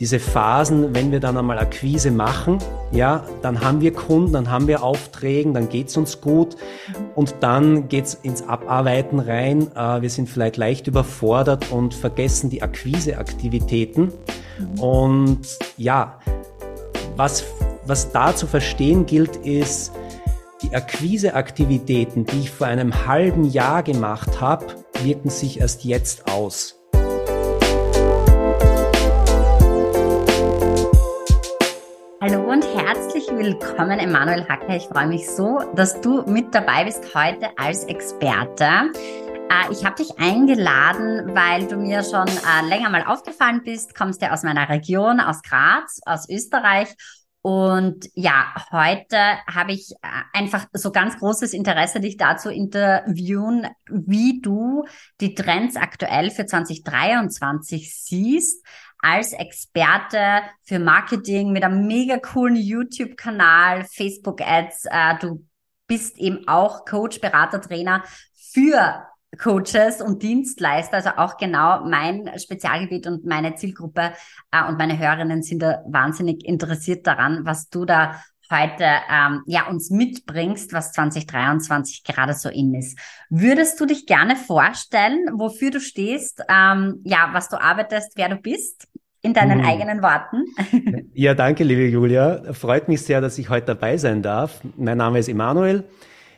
diese Phasen, wenn wir dann einmal Akquise machen, ja, dann haben wir Kunden, dann haben wir Aufträge, dann geht's uns gut und dann geht's ins Abarbeiten rein. Äh, wir sind vielleicht leicht überfordert und vergessen die Akquiseaktivitäten. Und ja, was, was da zu verstehen gilt, ist, die Akquiseaktivitäten, die ich vor einem halben Jahr gemacht habe, wirken sich erst jetzt aus. Hallo und herzlich willkommen, Emanuel Hacker. Ich freue mich so, dass du mit dabei bist heute als Experte. Äh, ich habe dich eingeladen, weil du mir schon äh, länger mal aufgefallen bist, kommst ja aus meiner Region, aus Graz, aus Österreich. Und ja, heute habe ich äh, einfach so ganz großes Interesse, dich dazu interviewen, wie du die Trends aktuell für 2023 siehst als Experte für Marketing mit einem mega coolen YouTube-Kanal, Facebook-Ads. Äh, du bist eben auch Coach, Berater, Trainer für Coaches und Dienstleister, also auch genau mein Spezialgebiet und meine Zielgruppe äh, und meine Hörerinnen sind da wahnsinnig interessiert daran, was du da heute ähm, ja uns mitbringst, was 2023 gerade so in ist. Würdest du dich gerne vorstellen, wofür du stehst, ähm, ja, was du arbeitest, wer du bist? In deinen hm. eigenen Worten. Ja, danke, liebe Julia. Freut mich sehr, dass ich heute dabei sein darf. Mein Name ist Emanuel.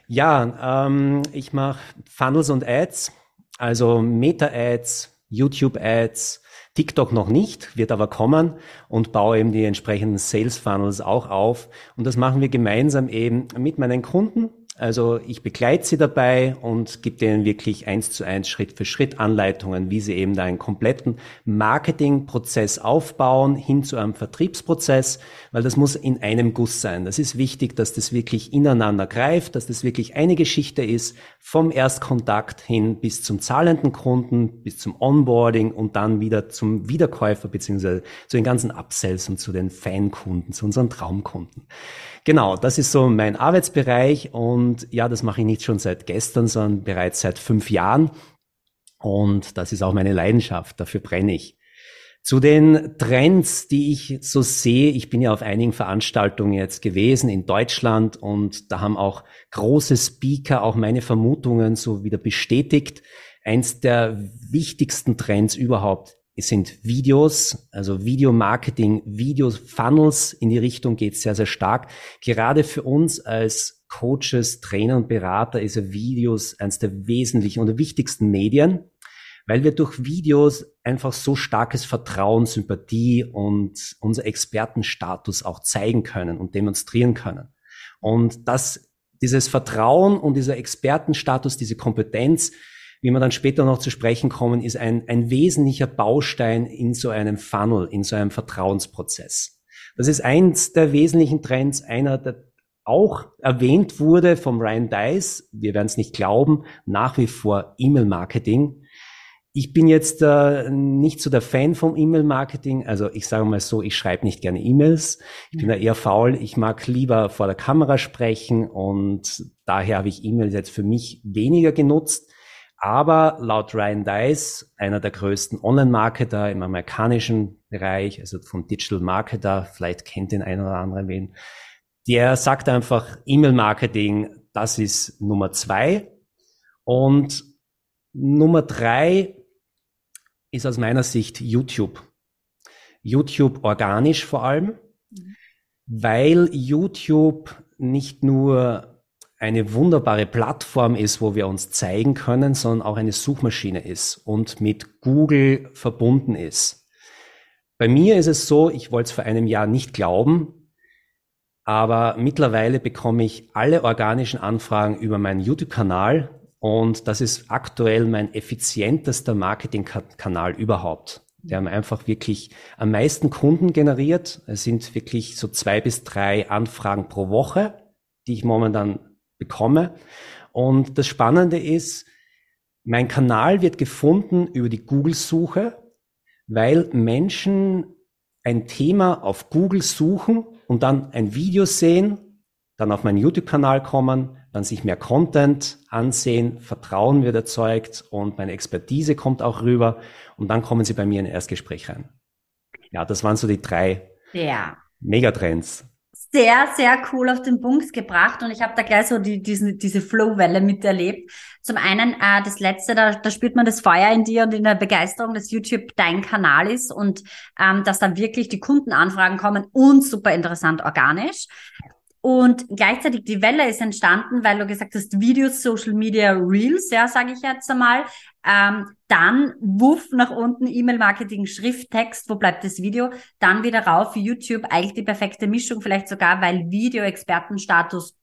Ja, ähm, ich mache Funnels und Ads, also Meta-Ads, YouTube-Ads, TikTok noch nicht, wird aber kommen und baue eben die entsprechenden Sales Funnels auch auf. Und das machen wir gemeinsam eben mit meinen Kunden also ich begleite sie dabei und gebe denen wirklich eins zu eins Schritt für Schritt Anleitungen, wie sie eben da einen kompletten Marketingprozess aufbauen hin zu einem Vertriebsprozess, weil das muss in einem Guss sein. Das ist wichtig, dass das wirklich ineinander greift, dass das wirklich eine Geschichte ist, vom Erstkontakt hin bis zum zahlenden Kunden, bis zum Onboarding und dann wieder zum Wiederkäufer beziehungsweise zu den ganzen Upsells und zu den Fankunden, zu unseren Traumkunden. Genau, das ist so mein Arbeitsbereich und ja, das mache ich nicht schon seit gestern, sondern bereits seit fünf Jahren. Und das ist auch meine Leidenschaft, dafür brenne ich. Zu den Trends, die ich so sehe, ich bin ja auf einigen Veranstaltungen jetzt gewesen in Deutschland und da haben auch große Speaker auch meine Vermutungen so wieder bestätigt. Eins der wichtigsten Trends überhaupt sind Videos, also Videomarketing, Video-Funnels in die Richtung geht sehr, sehr stark. Gerade für uns als Coaches, Trainer und Berater ist ja Videos eines der wesentlichen und wichtigsten Medien, weil wir durch Videos einfach so starkes Vertrauen, Sympathie und unser Expertenstatus auch zeigen können und demonstrieren können. Und das, dieses Vertrauen und dieser Expertenstatus, diese Kompetenz, wie wir dann später noch zu sprechen kommen, ist ein, ein wesentlicher Baustein in so einem Funnel, in so einem Vertrauensprozess. Das ist eins der wesentlichen Trends, einer, der auch erwähnt wurde vom Ryan Dice. Wir werden es nicht glauben, nach wie vor E-Mail-Marketing. Ich bin jetzt äh, nicht so der Fan vom E-Mail-Marketing. Also ich sage mal so, ich schreibe nicht gerne E-Mails. Ich bin da eher faul. Ich mag lieber vor der Kamera sprechen und daher habe ich E-Mails jetzt für mich weniger genutzt. Aber laut Ryan Dice, einer der größten Online-Marketer im amerikanischen Bereich, also von Digital Marketer, vielleicht kennt den einen oder anderen wen, der sagt einfach, E-Mail-Marketing, das ist Nummer zwei. Und Nummer drei ist aus meiner Sicht YouTube. YouTube organisch vor allem, mhm. weil YouTube nicht nur eine wunderbare Plattform ist, wo wir uns zeigen können, sondern auch eine Suchmaschine ist und mit Google verbunden ist. Bei mir ist es so, ich wollte es vor einem Jahr nicht glauben, aber mittlerweile bekomme ich alle organischen Anfragen über meinen YouTube-Kanal und das ist aktuell mein effizientester Marketingkanal überhaupt. Der haben einfach wirklich am meisten Kunden generiert. Es sind wirklich so zwei bis drei Anfragen pro Woche, die ich momentan bekomme. Und das Spannende ist, mein Kanal wird gefunden über die Google-Suche, weil Menschen ein Thema auf Google suchen und dann ein Video sehen, dann auf meinen YouTube-Kanal kommen, dann sich mehr Content ansehen, Vertrauen wird erzeugt und meine Expertise kommt auch rüber und dann kommen sie bei mir in ein Erstgespräch rein. Ja, das waren so die drei ja. Megatrends sehr, sehr cool auf den Punkt gebracht und ich habe da gleich so die, diese, diese Flow-Welle miterlebt. Zum einen äh, das letzte, da, da spürt man das Feuer in dir und in der Begeisterung, dass YouTube dein Kanal ist und ähm, dass dann wirklich die Kundenanfragen kommen und super interessant organisch. Und gleichzeitig die Welle ist entstanden, weil du gesagt hast, Videos, Social Media, Reels, ja, sage ich jetzt einmal. Ähm, dann wuff nach unten, E-Mail-Marketing, Schrifttext, wo bleibt das Video? Dann wieder rauf, YouTube, eigentlich die perfekte Mischung, vielleicht sogar, weil Video-Expertenstatus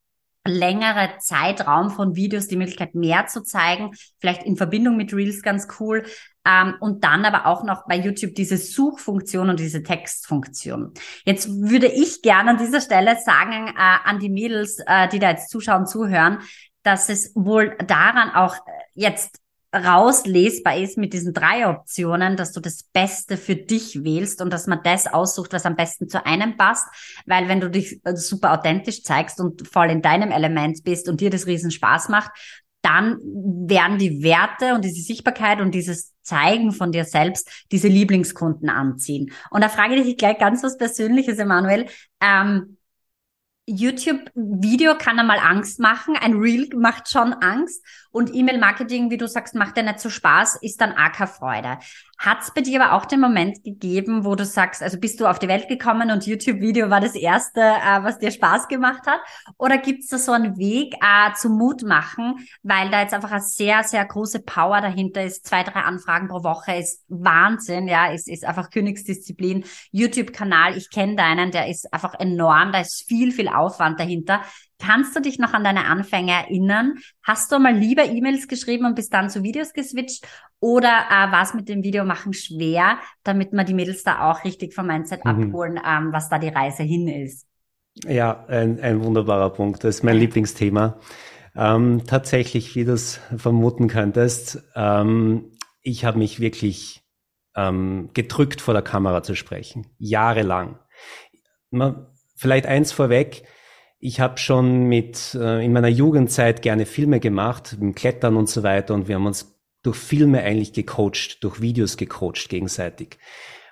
längere Zeitraum von Videos die Möglichkeit mehr zu zeigen, vielleicht in Verbindung mit Reels ganz cool. Ähm, und dann aber auch noch bei YouTube diese Suchfunktion und diese Textfunktion. Jetzt würde ich gerne an dieser Stelle sagen äh, an die Mädels, äh, die da jetzt zuschauen, zuhören, dass es wohl daran auch jetzt rauslesbar ist mit diesen drei Optionen, dass du das Beste für dich wählst und dass man das aussucht, was am besten zu einem passt. Weil wenn du dich äh, super authentisch zeigst und voll in deinem Element bist und dir das riesen Spaß macht, dann werden die Werte und diese Sichtbarkeit und dieses Zeigen von dir selbst diese Lieblingskunden anziehen. Und da frage ich dich gleich ganz was Persönliches, Emanuel. Ähm, YouTube-Video kann einmal Angst machen, ein Reel macht schon Angst und E-Mail-Marketing, wie du sagst, macht dir nicht so Spaß, ist dann AK Freude. Hat es bei dir aber auch den Moment gegeben, wo du sagst, also bist du auf die Welt gekommen und YouTube-Video war das erste, äh, was dir Spaß gemacht hat? Oder gibt es da so einen Weg äh, zum Mut machen, weil da jetzt einfach eine sehr, sehr große Power dahinter ist? Zwei, drei Anfragen pro Woche ist Wahnsinn, ja, ist, ist einfach Königsdisziplin. YouTube-Kanal, ich kenne deinen, der ist einfach enorm, da ist viel, viel Aufwand dahinter. Kannst du dich noch an deine Anfänge erinnern? Hast du mal lieber E-Mails geschrieben und bist dann zu Videos geswitcht? Oder äh, war es mit dem Videomachen schwer, damit man die Mädels da auch richtig vom Mindset mhm. abholen, ähm, was da die Reise hin ist? Ja, ein, ein wunderbarer Punkt. Das ist mein Lieblingsthema. Ähm, tatsächlich, wie du es vermuten könntest, ähm, ich habe mich wirklich ähm, gedrückt vor der Kamera zu sprechen. Jahrelang. Man, vielleicht eins vorweg, ich habe schon mit äh, in meiner Jugendzeit gerne Filme gemacht, mit Klettern und so weiter und wir haben uns durch Filme eigentlich gecoacht, durch Videos gecoacht gegenseitig.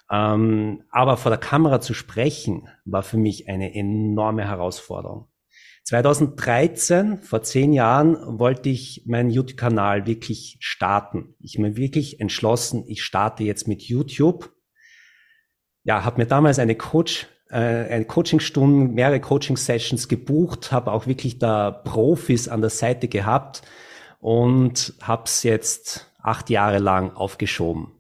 Ähm, aber vor der Kamera zu sprechen, war für mich eine enorme Herausforderung. 2013, vor zehn Jahren, wollte ich meinen YouTube-Kanal wirklich starten. Ich mir wirklich entschlossen, ich starte jetzt mit YouTube. Ja, habe mir damals eine Coach äh, eine Coachingstunden, mehrere Coaching-Sessions gebucht, habe auch wirklich da Profis an der Seite gehabt und habe es jetzt acht Jahre lang aufgeschoben.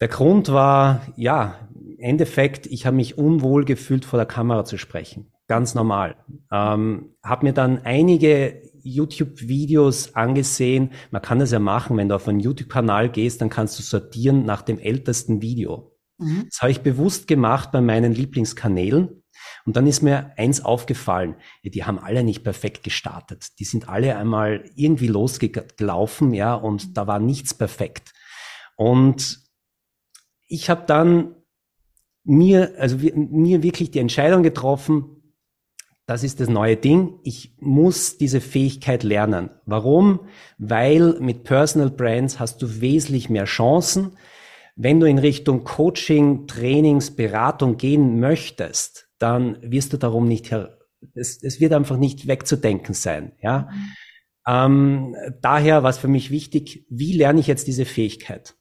Der Grund war, ja, im Endeffekt, ich habe mich unwohl gefühlt, vor der Kamera zu sprechen. Ganz normal. Ähm, habe mir dann einige YouTube-Videos angesehen. Man kann das ja machen, wenn du auf einen YouTube-Kanal gehst, dann kannst du sortieren nach dem ältesten Video. Mhm. Das habe ich bewusst gemacht bei meinen Lieblingskanälen. Und dann ist mir eins aufgefallen, die haben alle nicht perfekt gestartet. Die sind alle einmal irgendwie losgelaufen, ja, und da war nichts perfekt. Und ich habe dann mir, also mir wirklich die Entscheidung getroffen, das ist das neue Ding. Ich muss diese Fähigkeit lernen. Warum? Weil mit Personal Brands hast du wesentlich mehr Chancen, wenn du in Richtung Coaching, Trainings, Beratung gehen möchtest, dann wirst du darum nicht her, es, es wird einfach nicht wegzudenken sein, ja. Mhm. Ähm, daher war es für mich wichtig, wie lerne ich jetzt diese Fähigkeit?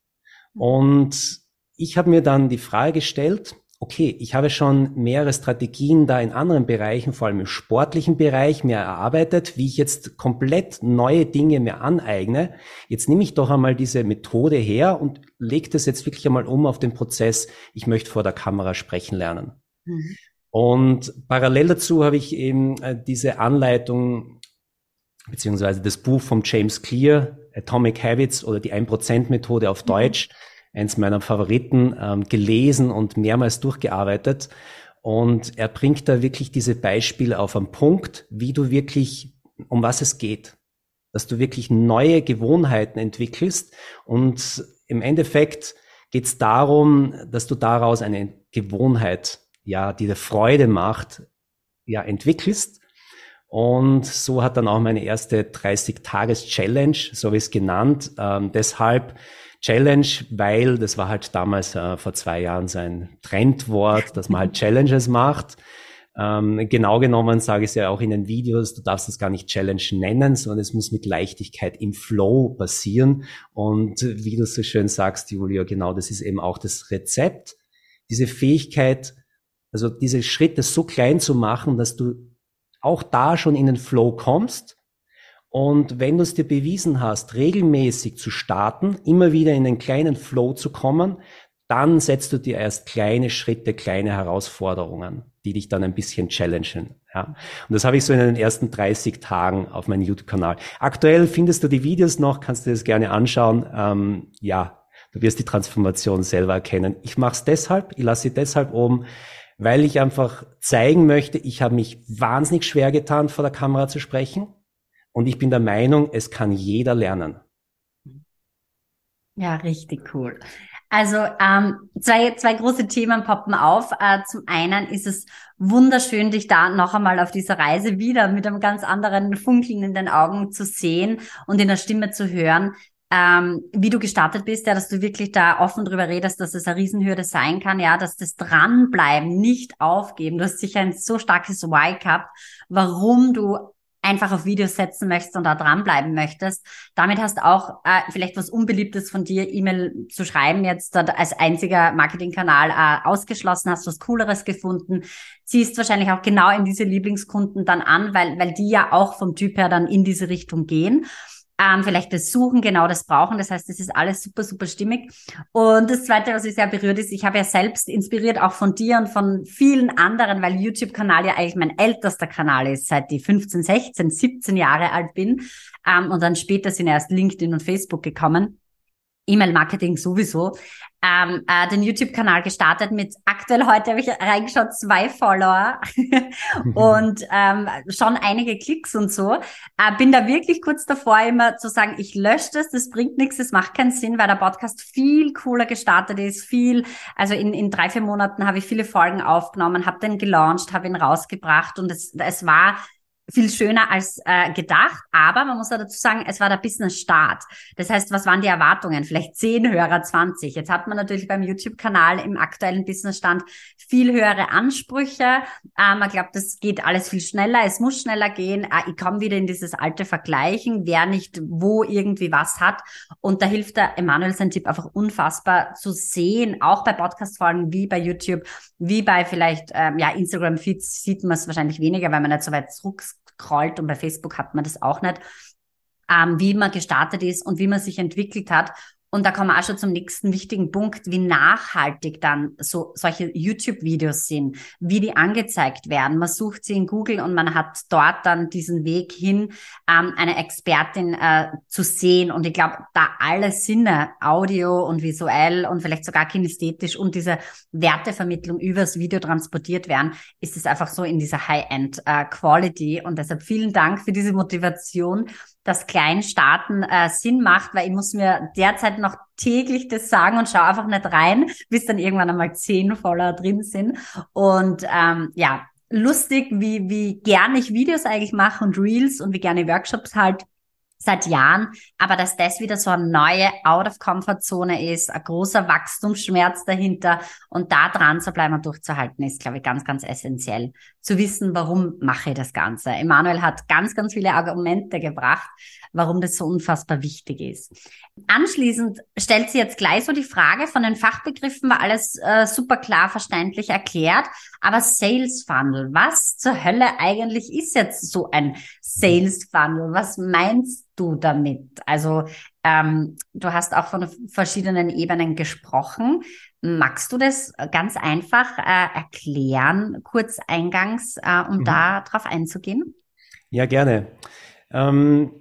Mhm. Und ich habe mir dann die Frage gestellt, okay, ich habe schon mehrere Strategien da in anderen Bereichen, vor allem im sportlichen Bereich, mir erarbeitet, wie ich jetzt komplett neue Dinge mir aneigne. Jetzt nehme ich doch einmal diese Methode her und lege das jetzt wirklich einmal um auf den Prozess, ich möchte vor der Kamera sprechen lernen. Mhm. Und parallel dazu habe ich eben äh, diese Anleitung beziehungsweise das Buch von James Clear, Atomic Habits oder die 1%-Methode auf mhm. Eins meiner Favoriten, ähm, gelesen und mehrmals durchgearbeitet. Und er bringt da wirklich diese Beispiele auf einen Punkt, wie du wirklich, um was es geht. Dass du wirklich neue Gewohnheiten entwickelst. Und im Endeffekt geht es darum, dass du daraus eine Gewohnheit, ja, die dir Freude macht, ja, entwickelst. Und so hat dann auch meine erste 30-Tages-Challenge, so wie es genannt, ähm, deshalb Challenge, weil das war halt damals äh, vor zwei Jahren sein Trendwort, dass man halt Challenges macht. Ähm, genau genommen sage ich es ja auch in den Videos, du darfst es gar nicht Challenge nennen, sondern es muss mit Leichtigkeit im Flow passieren. Und wie du so schön sagst, Julia, genau das ist eben auch das Rezept, diese Fähigkeit, also diese Schritte so klein zu machen, dass du auch da schon in den Flow kommst. Und wenn du es dir bewiesen hast, regelmäßig zu starten, immer wieder in den kleinen Flow zu kommen, dann setzt du dir erst kleine Schritte, kleine Herausforderungen, die dich dann ein bisschen challengen. Ja. Und das habe ich so in den ersten 30 Tagen auf meinem YouTube-Kanal. Aktuell findest du die Videos noch, kannst du das gerne anschauen. Ähm, ja, du wirst die Transformation selber erkennen. Ich mache es deshalb, ich lasse sie deshalb oben, weil ich einfach zeigen möchte, ich habe mich wahnsinnig schwer getan, vor der Kamera zu sprechen. Und ich bin der Meinung, es kann jeder lernen. Ja, richtig cool. Also ähm, zwei, zwei große Themen poppen auf. Äh, zum einen ist es wunderschön, dich da noch einmal auf dieser Reise wieder mit einem ganz anderen Funkeln in den Augen zu sehen und in der Stimme zu hören, ähm, wie du gestartet bist, ja, dass du wirklich da offen drüber redest, dass es eine Riesenhürde sein kann, ja, dass das Dranbleiben, nicht aufgeben. Du hast sicher ein so starkes Why gehabt, warum du einfach auf Videos setzen möchtest und da dranbleiben möchtest. Damit hast auch äh, vielleicht was Unbeliebtes von dir, E-Mail zu schreiben, jetzt als einziger Marketingkanal äh, ausgeschlossen, hast was Cooleres gefunden, ziehst wahrscheinlich auch genau in diese Lieblingskunden dann an, weil, weil die ja auch vom Typ her dann in diese Richtung gehen ähm, vielleicht das Suchen, genau das brauchen. Das heißt, das ist alles super, super stimmig. Und das Zweite, was mich sehr berührt ist, ich habe ja selbst inspiriert auch von dir und von vielen anderen, weil YouTube-Kanal ja eigentlich mein ältester Kanal ist, seit ich 15, 16, 17 Jahre alt bin. Ähm, und dann später sind erst LinkedIn und Facebook gekommen. E-Mail-Marketing sowieso, ähm, äh, den YouTube-Kanal gestartet mit aktuell heute habe ich reingeschaut, zwei Follower und ähm, schon einige Klicks und so. Äh, bin da wirklich kurz davor, immer zu sagen, ich lösche das, das bringt nichts, das macht keinen Sinn, weil der Podcast viel cooler gestartet ist, viel, also in, in drei, vier Monaten habe ich viele Folgen aufgenommen, habe den gelauncht, habe ihn rausgebracht und es, es war viel schöner als äh, gedacht, aber man muss ja dazu sagen, es war der Business-Start. Das heißt, was waren die Erwartungen? Vielleicht 10 Hörer, 20. Jetzt hat man natürlich beim YouTube-Kanal im aktuellen Business-Stand viel höhere Ansprüche. Äh, man glaubt, das geht alles viel schneller, es muss schneller gehen. Äh, ich komme wieder in dieses alte Vergleichen, wer nicht wo irgendwie was hat. Und da hilft der Emanuel sein Tipp einfach unfassbar zu sehen, auch bei Podcast-Folgen wie bei YouTube, wie bei vielleicht ähm, ja Instagram-Feeds sieht man es wahrscheinlich weniger, weil man nicht so weit zurück scrollt und bei Facebook hat man das auch nicht, ähm, wie man gestartet ist und wie man sich entwickelt hat und da kommen wir auch schon zum nächsten wichtigen Punkt, wie nachhaltig dann so solche YouTube-Videos sind, wie die angezeigt werden. Man sucht sie in Google und man hat dort dann diesen Weg hin, ähm, eine Expertin äh, zu sehen. Und ich glaube, da alle Sinne, Audio und visuell und vielleicht sogar kinästhetisch und diese Wertevermittlung übers Video transportiert werden, ist es einfach so in dieser High-End-Quality. Äh, und deshalb vielen Dank für diese Motivation dass Kleinstarten äh, Sinn macht, weil ich muss mir derzeit noch täglich das sagen und schaue einfach nicht rein, bis dann irgendwann einmal zehn Follower drin sind. Und ähm, ja, lustig, wie, wie gerne ich Videos eigentlich mache und Reels und wie gerne Workshops halt seit Jahren, aber dass das wieder so eine neue Out-of-Comfort-Zone ist, ein großer Wachstumsschmerz dahinter und da dran zu bleiben und durchzuhalten, ist, glaube ich, ganz, ganz essentiell. Zu wissen, warum mache ich das Ganze. Emanuel hat ganz, ganz viele Argumente gebracht, warum das so unfassbar wichtig ist. Anschließend stellt sie jetzt gleich so die Frage, von den Fachbegriffen war alles äh, super klar verständlich erklärt, aber Sales Funnel, was zur Hölle eigentlich ist jetzt so ein Sales Funnel? Was meinst du damit? Also ähm, du hast auch von verschiedenen Ebenen gesprochen. Magst du das ganz einfach äh, erklären, kurz eingangs, äh, um mhm. da drauf einzugehen? Ja, gerne. Ähm,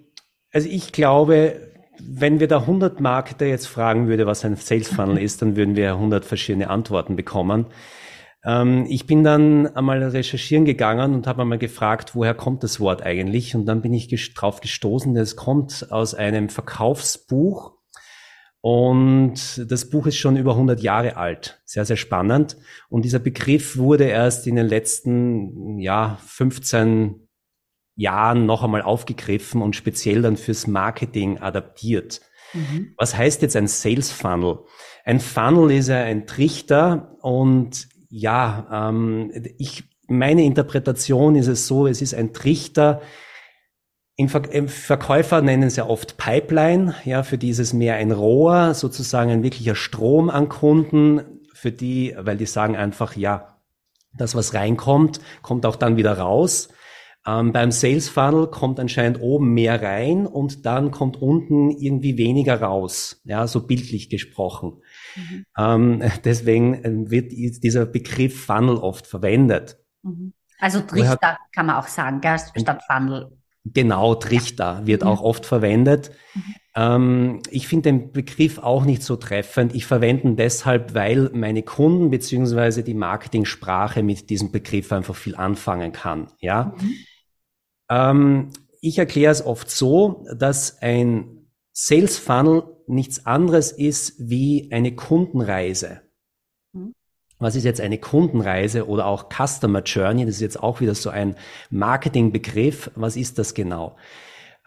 also ich glaube, wenn wir da 100 Marketer jetzt fragen würde, was ein Sales Funnel ist, dann würden wir 100 verschiedene Antworten bekommen. Ähm, ich bin dann einmal recherchieren gegangen und habe einmal gefragt, woher kommt das Wort eigentlich? Und dann bin ich drauf gestoßen, es kommt aus einem Verkaufsbuch. Und das Buch ist schon über 100 Jahre alt. Sehr, sehr spannend. Und dieser Begriff wurde erst in den letzten, ja, 15 Jahren noch einmal aufgegriffen und speziell dann fürs Marketing adaptiert. Mhm. Was heißt jetzt ein Sales Funnel? Ein Funnel ist ja ein Trichter und ja, ähm, ich, meine Interpretation ist es so, es ist ein Trichter, im Verkäufer nennen es ja oft Pipeline, ja, für dieses mehr ein Rohr, sozusagen ein wirklicher Strom an Kunden, für die, weil die sagen einfach, ja, das, was reinkommt, kommt auch dann wieder raus. Ähm, beim Sales Funnel kommt anscheinend oben mehr rein und dann kommt unten irgendwie weniger raus, ja, so bildlich gesprochen. Mhm. Ähm, deswegen äh, wird dieser Begriff Funnel oft verwendet. Mhm. Also Trichter kann man auch sagen, gell, statt Funnel. Genau, Trichter wird mhm. auch oft verwendet. Ähm, ich finde den Begriff auch nicht so treffend. Ich verwende ihn deshalb, weil meine Kunden beziehungsweise die Marketingsprache mit diesem Begriff einfach viel anfangen kann. Ja. Mhm. Ähm, ich erkläre es oft so, dass ein Sales Funnel nichts anderes ist wie eine Kundenreise. Mhm. Was ist jetzt eine Kundenreise oder auch Customer Journey? Das ist jetzt auch wieder so ein Marketingbegriff. Was ist das genau?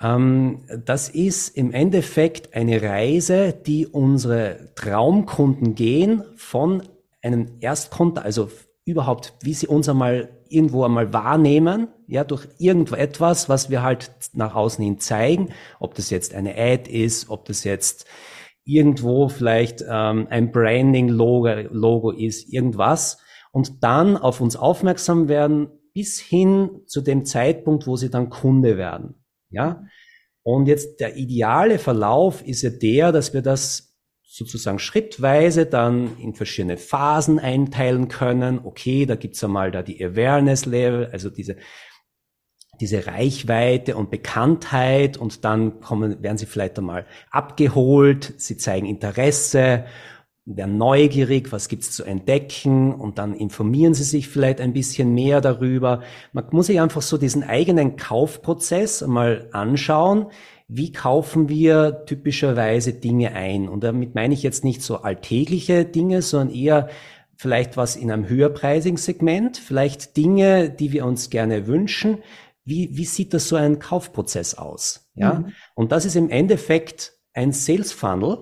Ähm, das ist im Endeffekt eine Reise, die unsere Traumkunden gehen von einem Erstkontakt, also überhaupt, wie sie uns einmal irgendwo einmal wahrnehmen, ja, durch irgendetwas, was wir halt nach außen hin zeigen, ob das jetzt eine Ad ist, ob das jetzt irgendwo vielleicht ähm, ein Branding-Logo Logo ist, irgendwas, und dann auf uns aufmerksam werden bis hin zu dem Zeitpunkt, wo sie dann Kunde werden. Ja, und jetzt der ideale Verlauf ist ja der, dass wir das sozusagen schrittweise dann in verschiedene Phasen einteilen können. Okay, da gibt's einmal da die Awareness Level, also diese diese Reichweite und Bekanntheit. Und dann kommen, werden sie vielleicht einmal abgeholt, sie zeigen Interesse, werden neugierig, was gibt's zu entdecken und dann informieren sie sich vielleicht ein bisschen mehr darüber. Man muss sich einfach so diesen eigenen Kaufprozess mal anschauen wie kaufen wir typischerweise Dinge ein? Und damit meine ich jetzt nicht so alltägliche Dinge, sondern eher vielleicht was in einem höherpreisigen Segment, vielleicht Dinge, die wir uns gerne wünschen. Wie, wie sieht das so ein Kaufprozess aus? Ja. Mhm. Und das ist im Endeffekt ein Sales Funnel.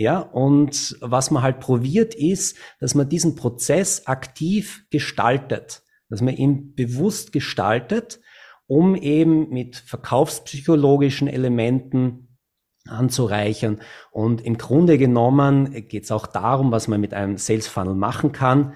Ja, und was man halt probiert ist, dass man diesen Prozess aktiv gestaltet, dass man ihn bewusst gestaltet um eben mit verkaufspsychologischen Elementen anzureichern. Und im Grunde genommen geht es auch darum, was man mit einem Sales Funnel machen kann,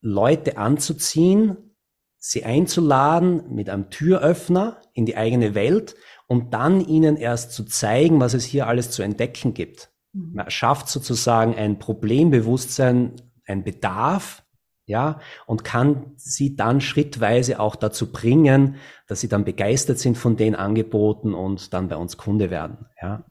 Leute anzuziehen, sie einzuladen mit einem Türöffner in die eigene Welt und dann ihnen erst zu zeigen, was es hier alles zu entdecken gibt. Man schafft sozusagen ein Problembewusstsein, ein Bedarf, ja, und kann sie dann schrittweise auch dazu bringen, dass sie dann begeistert sind von den Angeboten und dann bei uns Kunde werden, ja.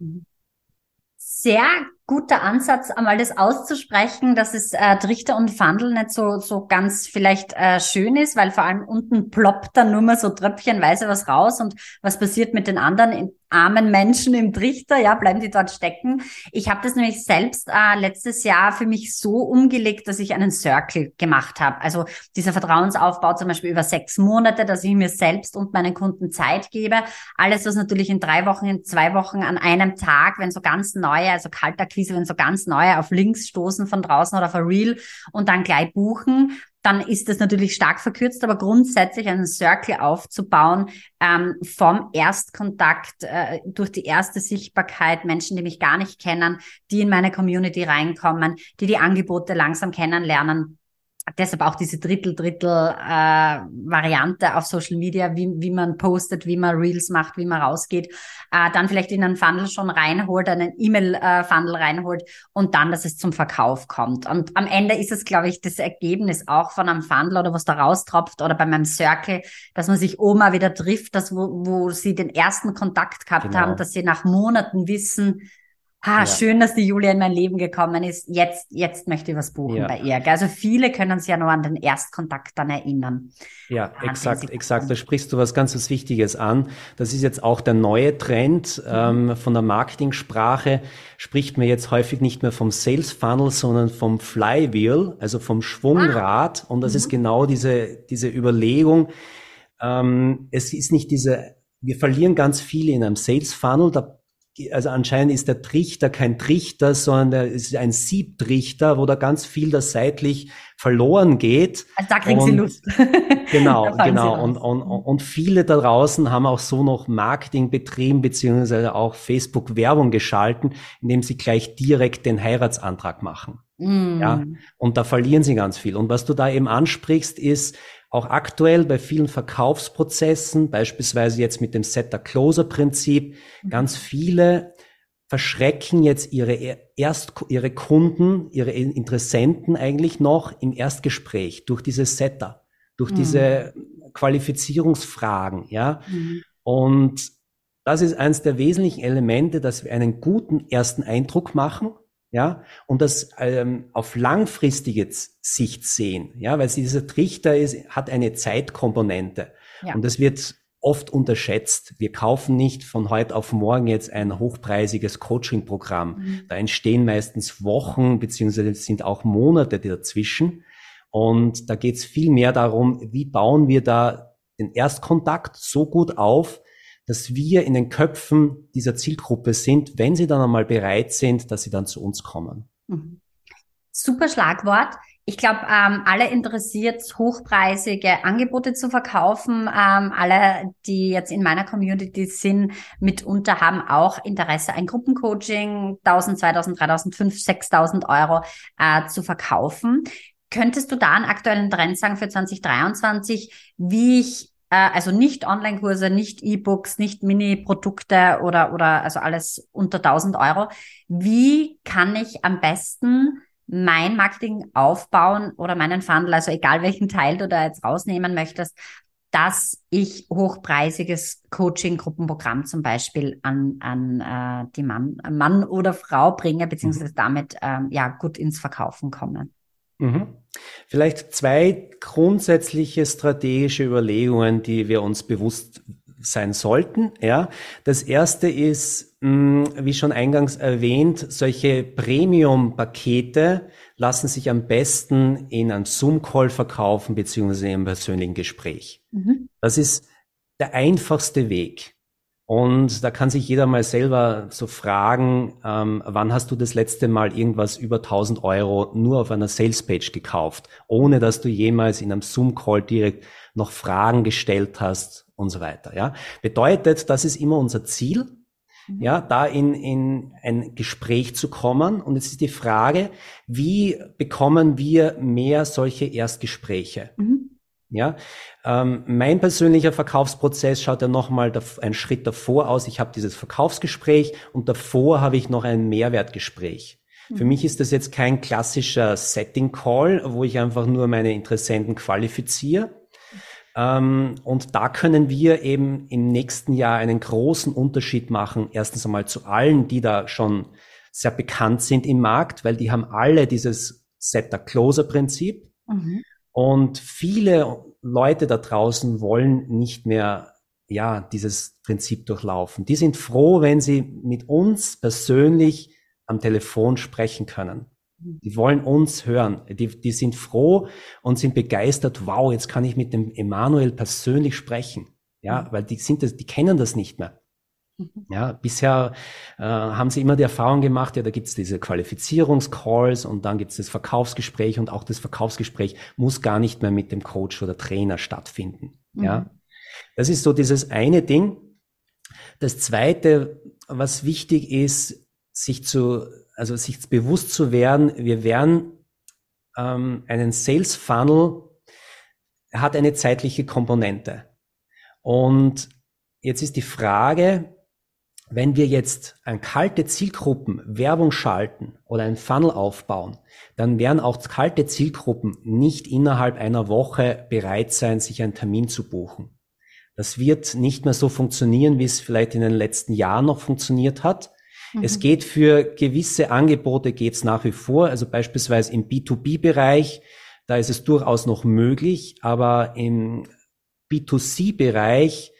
Sehr guter Ansatz, einmal das auszusprechen, dass es äh, Trichter und Fandel nicht so so ganz vielleicht äh, schön ist, weil vor allem unten ploppt dann nur mal so tröpfchenweise was raus und was passiert mit den anderen armen Menschen im Trichter, ja, bleiben die dort stecken. Ich habe das nämlich selbst äh, letztes Jahr für mich so umgelegt, dass ich einen Circle gemacht habe. Also dieser Vertrauensaufbau zum Beispiel über sechs Monate, dass ich mir selbst und meinen Kunden Zeit gebe. Alles, was natürlich in drei Wochen, in zwei Wochen an einem Tag, wenn so ganz neue, also kalter Akquise, wenn so ganz neue auf Links stoßen von draußen oder auf Reel und dann gleich buchen, dann ist das natürlich stark verkürzt, aber grundsätzlich einen Circle aufzubauen ähm, vom Erstkontakt äh, durch die erste Sichtbarkeit, Menschen, die mich gar nicht kennen, die in meine Community reinkommen, die die Angebote langsam kennenlernen deshalb auch diese Drittel-Drittel-Variante äh, auf Social Media, wie, wie man postet, wie man Reels macht, wie man rausgeht, äh, dann vielleicht in einen Funnel schon reinholt, einen E-Mail-Funnel reinholt und dann, dass es zum Verkauf kommt. Und am Ende ist es, glaube ich, das Ergebnis auch von einem Funnel oder was da raustropft oder bei meinem Circle, dass man sich Oma wieder trifft, dass wo, wo sie den ersten Kontakt gehabt genau. haben, dass sie nach Monaten wissen, Ah, ja. schön, dass die Julia in mein Leben gekommen ist. Jetzt, jetzt möchte ich was buchen ja. bei ihr. Also viele können sich ja noch an den Erstkontakt dann erinnern. Ja, ah, exakt, exakt. Da sprichst du was ganz was Wichtiges an. Das ist jetzt auch der neue Trend mhm. ähm, von der Marketingsprache. Spricht man jetzt häufig nicht mehr vom Sales Funnel, sondern vom Flywheel, also vom Schwungrad. Ah. Und das mhm. ist genau diese, diese Überlegung. Ähm, es ist nicht diese, wir verlieren ganz viel in einem Sales Funnel. Da also anscheinend ist der Trichter kein Trichter, sondern es ist ein Siebtrichter, wo da ganz viel das seitlich verloren geht. Also da kriegen und, sie Lust. Genau, genau. Und, und, und viele da draußen haben auch so noch Marketing betrieben, beziehungsweise auch Facebook-Werbung geschalten, indem sie gleich direkt den Heiratsantrag machen. Mm. Ja, und da verlieren sie ganz viel. Und was du da eben ansprichst, ist, auch aktuell bei vielen Verkaufsprozessen, beispielsweise jetzt mit dem Setter-Closer-Prinzip, mhm. ganz viele verschrecken jetzt ihre erst ihre Kunden, ihre Interessenten eigentlich noch im Erstgespräch durch diese Setter, durch mhm. diese Qualifizierungsfragen, ja. Mhm. Und das ist eines der wesentlichen Elemente, dass wir einen guten ersten Eindruck machen, ja, und das ähm, auf langfristige Sicht sehen, ja, weil dieser Trichter ist, hat eine Zeitkomponente ja. und das wird oft unterschätzt. Wir kaufen nicht von heute auf morgen jetzt ein hochpreisiges Coaching-Programm. Mhm. Da entstehen meistens Wochen beziehungsweise sind auch Monate dazwischen. Und da geht es viel mehr darum, wie bauen wir da den Erstkontakt so gut auf, dass wir in den Köpfen dieser Zielgruppe sind, wenn sie dann einmal bereit sind, dass sie dann zu uns kommen. Mhm. Super Schlagwort. Ich glaube, ähm, alle interessiert, hochpreisige Angebote zu verkaufen. Ähm, alle, die jetzt in meiner Community sind, mitunter haben auch Interesse, ein Gruppencoaching 1000, 2000, 3000, 5, 6000 Euro äh, zu verkaufen. Könntest du da einen aktuellen Trend sagen für 2023, wie ich also nicht Online-Kurse, nicht E-Books, nicht Mini-Produkte oder, oder also alles unter 1000 Euro. Wie kann ich am besten mein Marketing aufbauen oder meinen Funnel, also egal welchen Teil du da jetzt rausnehmen möchtest, dass ich hochpreisiges Coaching-Gruppenprogramm zum Beispiel an, an äh, die Mann, Mann oder Frau bringe, beziehungsweise mhm. damit ähm, ja gut ins Verkaufen komme. Mhm. Vielleicht zwei grundsätzliche strategische Überlegungen, die wir uns bewusst sein sollten. Ja, das erste ist, mh, wie schon eingangs erwähnt, solche Premium-Pakete lassen sich am besten in einem Zoom-Call verkaufen beziehungsweise im persönlichen Gespräch. Mhm. Das ist der einfachste Weg. Und da kann sich jeder mal selber so fragen, ähm, wann hast du das letzte Mal irgendwas über 1000 Euro nur auf einer Salespage gekauft, ohne dass du jemals in einem Zoom-Call direkt noch Fragen gestellt hast und so weiter. Ja, bedeutet, das ist immer unser Ziel, mhm. ja, da in, in ein Gespräch zu kommen. Und jetzt ist die Frage, wie bekommen wir mehr solche Erstgespräche? Mhm. Ja, ähm, mein persönlicher Verkaufsprozess schaut ja nochmal einen Schritt davor aus. Ich habe dieses Verkaufsgespräch und davor habe ich noch ein Mehrwertgespräch. Mhm. Für mich ist das jetzt kein klassischer Setting Call, wo ich einfach nur meine Interessenten qualifiziere. Ähm, und da können wir eben im nächsten Jahr einen großen Unterschied machen. Erstens einmal zu allen, die da schon sehr bekannt sind im Markt, weil die haben alle dieses Setter-Closer-Prinzip. Mhm. Und viele Leute da draußen wollen nicht mehr ja, dieses Prinzip durchlaufen. Die sind froh, wenn sie mit uns persönlich am Telefon sprechen können. Die wollen uns hören. Die, die sind froh und sind begeistert. Wow, jetzt kann ich mit dem Emanuel persönlich sprechen. Ja, weil die sind das, die kennen das nicht mehr. Mhm. Ja, bisher äh, haben sie immer die Erfahrung gemacht, ja, da gibt's diese Qualifizierungscalls und dann gibt's das Verkaufsgespräch und auch das Verkaufsgespräch muss gar nicht mehr mit dem Coach oder Trainer stattfinden. Mhm. Ja, das ist so dieses eine Ding. Das zweite, was wichtig ist, sich zu, also sich bewusst zu werden, wir werden ähm, einen Sales Funnel hat eine zeitliche Komponente. Und jetzt ist die Frage, wenn wir jetzt an kalte Zielgruppen Werbung schalten oder einen Funnel aufbauen, dann werden auch kalte Zielgruppen nicht innerhalb einer Woche bereit sein, sich einen Termin zu buchen. Das wird nicht mehr so funktionieren, wie es vielleicht in den letzten Jahren noch funktioniert hat. Mhm. Es geht für gewisse Angebote geht's nach wie vor, also beispielsweise im B2B-Bereich, da ist es durchaus noch möglich, aber im B2C-Bereich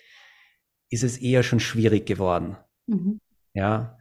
ist es eher schon schwierig geworden. Mhm. Ja,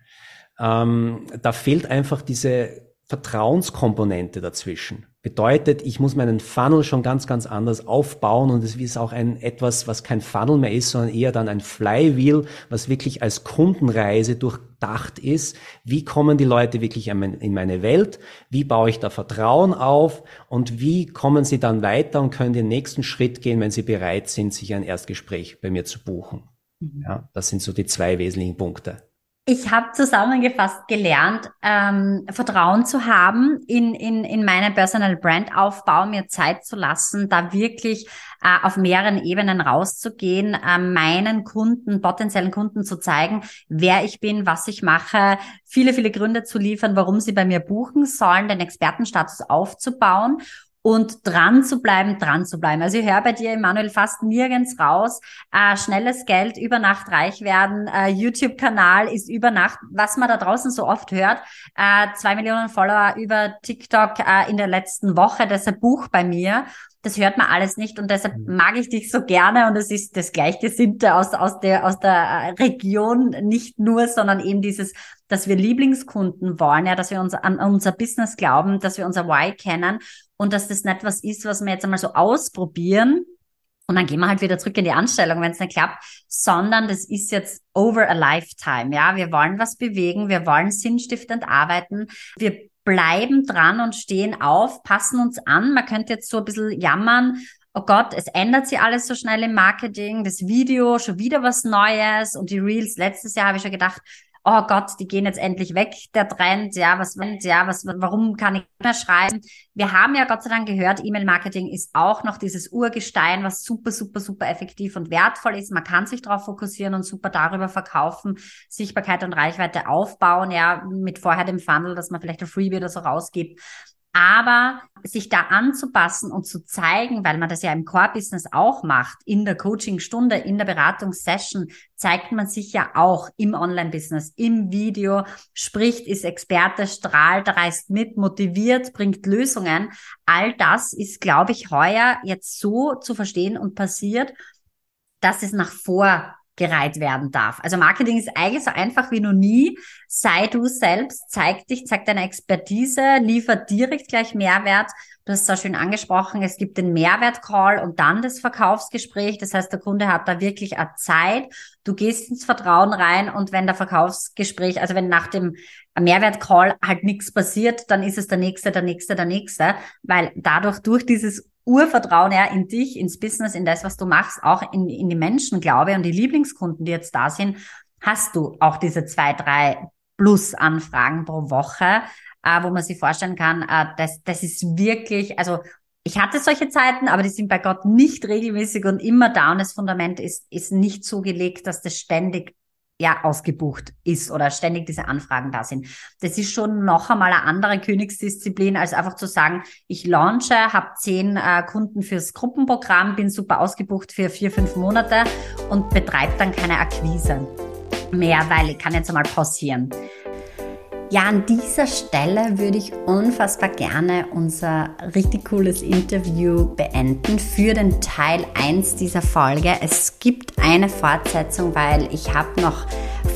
ähm, da fehlt einfach diese Vertrauenskomponente dazwischen. Bedeutet, ich muss meinen Funnel schon ganz, ganz anders aufbauen und es ist auch ein etwas, was kein Funnel mehr ist, sondern eher dann ein Flywheel, was wirklich als Kundenreise durchdacht ist. Wie kommen die Leute wirklich in meine Welt? Wie baue ich da Vertrauen auf? Und wie kommen sie dann weiter und können den nächsten Schritt gehen, wenn sie bereit sind, sich ein Erstgespräch bei mir zu buchen? Mhm. Ja, das sind so die zwei wesentlichen Punkte. Ich habe zusammengefasst gelernt, ähm, Vertrauen zu haben in, in, in meinen Personal Brand Aufbau, mir Zeit zu lassen, da wirklich äh, auf mehreren Ebenen rauszugehen, äh, meinen Kunden, potenziellen Kunden zu zeigen, wer ich bin, was ich mache, viele, viele Gründe zu liefern, warum sie bei mir buchen sollen, den Expertenstatus aufzubauen und dran zu bleiben, dran zu bleiben. Also ich höre bei dir, Emanuel, fast nirgends raus. Äh, schnelles Geld, über Nacht reich werden, äh, YouTube-Kanal ist über Nacht, was man da draußen so oft hört. Äh, zwei Millionen Follower über TikTok äh, in der letzten Woche, das ist ein Buch bei mir. Das hört man alles nicht und deshalb mhm. mag ich dich so gerne und es ist das Gleichgesinnte aus, aus der, aus der äh, Region nicht nur, sondern eben dieses, dass wir Lieblingskunden wollen, ja, dass wir uns an unser Business glauben, dass wir unser Why kennen und dass das nicht was ist, was wir jetzt einmal so ausprobieren und dann gehen wir halt wieder zurück in die Anstellung, wenn es nicht klappt, sondern das ist jetzt over a lifetime. Ja, wir wollen was bewegen, wir wollen sinnstiftend arbeiten, wir bleiben dran und stehen auf, passen uns an. Man könnte jetzt so ein bisschen jammern, oh Gott, es ändert sich alles so schnell im Marketing, das Video, schon wieder was Neues und die Reels. Letztes Jahr habe ich schon gedacht, oh Gott, die gehen jetzt endlich weg, der Trend, ja, was, ja, was, warum kann ich mehr schreiben? Wir haben ja Gott sei Dank gehört, E-Mail-Marketing ist auch noch dieses Urgestein, was super, super, super effektiv und wertvoll ist. Man kann sich darauf fokussieren und super darüber verkaufen, Sichtbarkeit und Reichweite aufbauen, ja, mit vorher dem Funnel, dass man vielleicht ein Freebie oder so rausgibt. Aber sich da anzupassen und zu zeigen, weil man das ja im Core-Business auch macht, in der Coaching-Stunde, in der Beratungssession, zeigt man sich ja auch im Online-Business, im Video, spricht, ist Experte, strahlt, reist mit, motiviert, bringt Lösungen. All das ist, glaube ich, heuer jetzt so zu verstehen und passiert, dass es nach vor gereiht werden darf. Also Marketing ist eigentlich so einfach wie noch nie. Sei du selbst, zeig dich, zeig deine Expertise, liefer direkt gleich Mehrwert. Du hast es schön angesprochen, es gibt den Mehrwert-Call und dann das Verkaufsgespräch. Das heißt, der Kunde hat da wirklich eine Zeit. Du gehst ins Vertrauen rein und wenn der Verkaufsgespräch, also wenn nach dem Mehrwert-Call halt nichts passiert, dann ist es der nächste, der nächste, der nächste, weil dadurch durch dieses Urvertrauen ja in dich, ins Business, in das, was du machst, auch in, in die Menschen glaube und die Lieblingskunden, die jetzt da sind, hast du auch diese zwei, drei plus Anfragen pro Woche, äh, wo man sich vorstellen kann, äh, das, das ist wirklich, also ich hatte solche Zeiten, aber die sind bei Gott nicht regelmäßig und immer da und das Fundament ist, ist nicht so gelegt, dass das ständig ja ausgebucht ist oder ständig diese Anfragen da sind. Das ist schon noch einmal eine andere Königsdisziplin, als einfach zu sagen, ich launche, habe zehn äh, Kunden fürs Gruppenprogramm, bin super ausgebucht für vier, fünf Monate und betreibe dann keine Akquise mehr, weil ich kann jetzt einmal pausieren. Ja, an dieser Stelle würde ich unfassbar gerne unser richtig cooles Interview beenden für den Teil 1 dieser Folge. Es gibt eine Fortsetzung, weil ich habe noch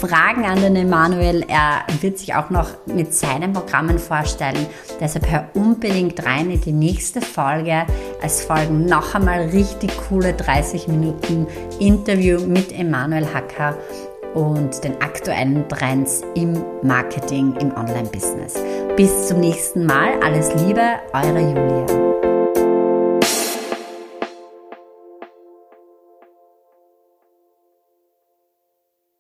Fragen an den Emanuel. Er wird sich auch noch mit seinen Programmen vorstellen. Deshalb hör unbedingt rein in die nächste Folge. Es folgen noch einmal richtig coole 30 Minuten Interview mit Emanuel Hacker und den aktuellen Trends im Marketing, im Online-Business. Bis zum nächsten Mal. Alles Liebe, eure Julia.